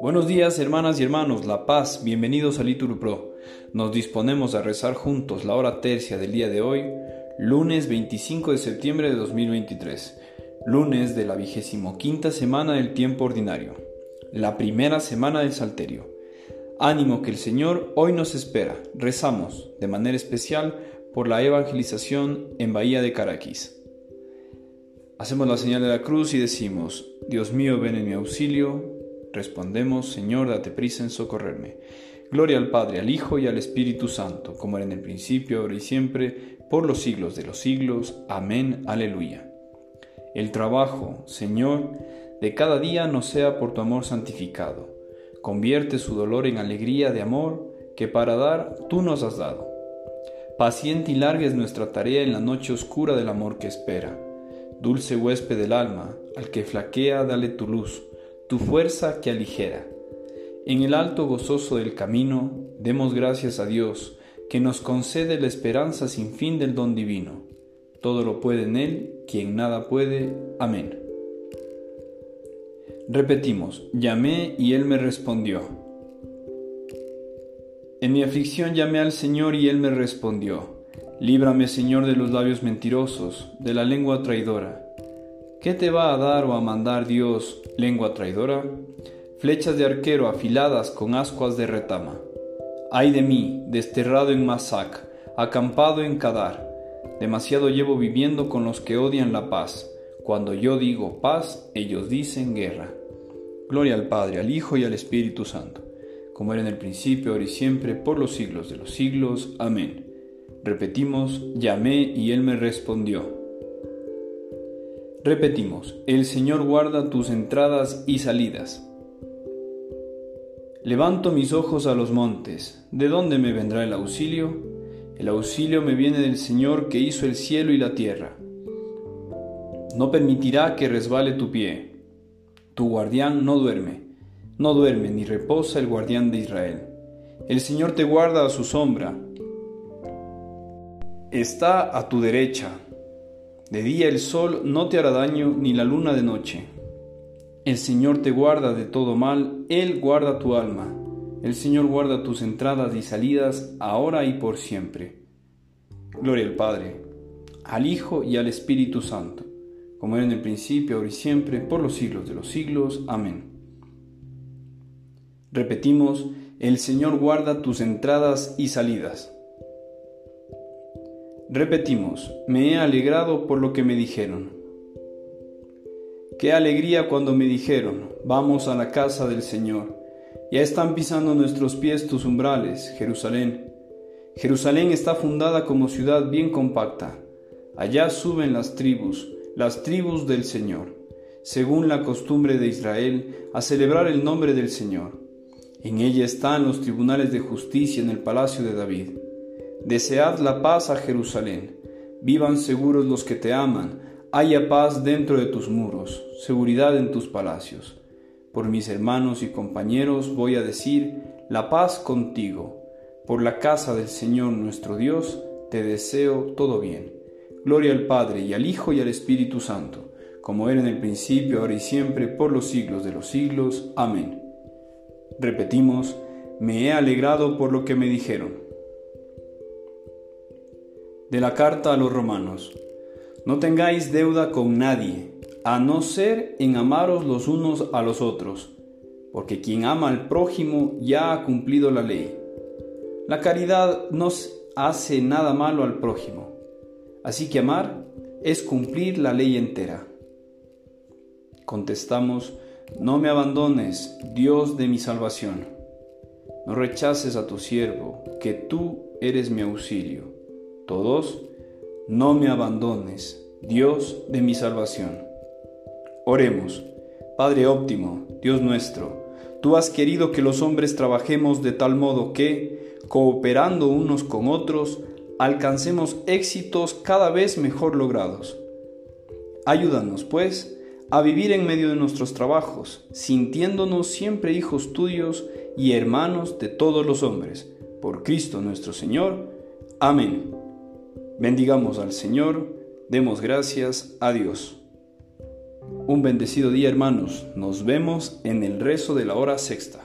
Buenos días hermanas y hermanos, La Paz, bienvenidos a Litur Pro. Nos disponemos a rezar juntos la hora tercia del día de hoy, lunes 25 de septiembre de 2023, lunes de la vigésimo quinta semana del tiempo ordinario, la primera semana del Salterio. Ánimo que el Señor hoy nos espera. Rezamos de manera especial por la evangelización en Bahía de Caraquis. Hacemos la señal de la cruz y decimos, Dios mío, ven en mi auxilio, Respondemos, Señor, date prisa en socorrerme. Gloria al Padre, al Hijo y al Espíritu Santo, como era en el principio, ahora y siempre, por los siglos de los siglos. Amén. Aleluya. El trabajo, Señor, de cada día nos sea por tu amor santificado. Convierte su dolor en alegría de amor que para dar tú nos has dado. Paciente y larga es nuestra tarea en la noche oscura del amor que espera. Dulce huésped del alma, al que flaquea, dale tu luz tu fuerza que aligera. En el alto gozoso del camino, demos gracias a Dios, que nos concede la esperanza sin fin del don divino. Todo lo puede en Él, quien nada puede. Amén. Repetimos, llamé y Él me respondió. En mi aflicción llamé al Señor y Él me respondió. Líbrame, Señor, de los labios mentirosos, de la lengua traidora ¿Qué te va a dar o a mandar Dios, lengua traidora? Flechas de arquero afiladas con ascuas de retama. Ay de mí, desterrado en Masac, acampado en Kadar. Demasiado llevo viviendo con los que odian la paz. Cuando yo digo paz, ellos dicen guerra. Gloria al Padre, al Hijo y al Espíritu Santo, como era en el principio, ahora y siempre, por los siglos de los siglos. Amén. Repetimos, llamé y Él me respondió. Repetimos, el Señor guarda tus entradas y salidas. Levanto mis ojos a los montes, ¿de dónde me vendrá el auxilio? El auxilio me viene del Señor que hizo el cielo y la tierra. No permitirá que resbale tu pie. Tu guardián no duerme, no duerme ni reposa el guardián de Israel. El Señor te guarda a su sombra. Está a tu derecha de día el sol no te hará daño, ni la luna de noche. El Señor te guarda de todo mal, Él guarda tu alma. El Señor guarda tus entradas y salidas, ahora y por siempre. Gloria al Padre, al Hijo y al Espíritu Santo, como era en el principio, ahora y siempre, por los siglos de los siglos. Amén. Repetimos, el Señor guarda tus entradas y salidas. Repetimos, me he alegrado por lo que me dijeron. Qué alegría cuando me dijeron, vamos a la casa del Señor. Ya están pisando nuestros pies tus umbrales, Jerusalén. Jerusalén está fundada como ciudad bien compacta. Allá suben las tribus, las tribus del Señor, según la costumbre de Israel, a celebrar el nombre del Señor. En ella están los tribunales de justicia en el palacio de David. Desead la paz a Jerusalén. Vivan seguros los que te aman. Haya paz dentro de tus muros, seguridad en tus palacios. Por mis hermanos y compañeros voy a decir, la paz contigo. Por la casa del Señor nuestro Dios, te deseo todo bien. Gloria al Padre y al Hijo y al Espíritu Santo, como era en el principio, ahora y siempre, por los siglos de los siglos. Amén. Repetimos, me he alegrado por lo que me dijeron de la carta a los romanos. No tengáis deuda con nadie, a no ser en amaros los unos a los otros, porque quien ama al prójimo ya ha cumplido la ley. La caridad no hace nada malo al prójimo, así que amar es cumplir la ley entera. Contestamos, no me abandones, Dios de mi salvación. No rechaces a tu siervo, que tú eres mi auxilio todos, no me abandones, Dios de mi salvación. Oremos, Padre óptimo, Dios nuestro, tú has querido que los hombres trabajemos de tal modo que, cooperando unos con otros, alcancemos éxitos cada vez mejor logrados. Ayúdanos, pues, a vivir en medio de nuestros trabajos, sintiéndonos siempre hijos tuyos y hermanos de todos los hombres. Por Cristo nuestro Señor. Amén. Bendigamos al Señor, demos gracias a Dios. Un bendecido día hermanos, nos vemos en el rezo de la hora sexta.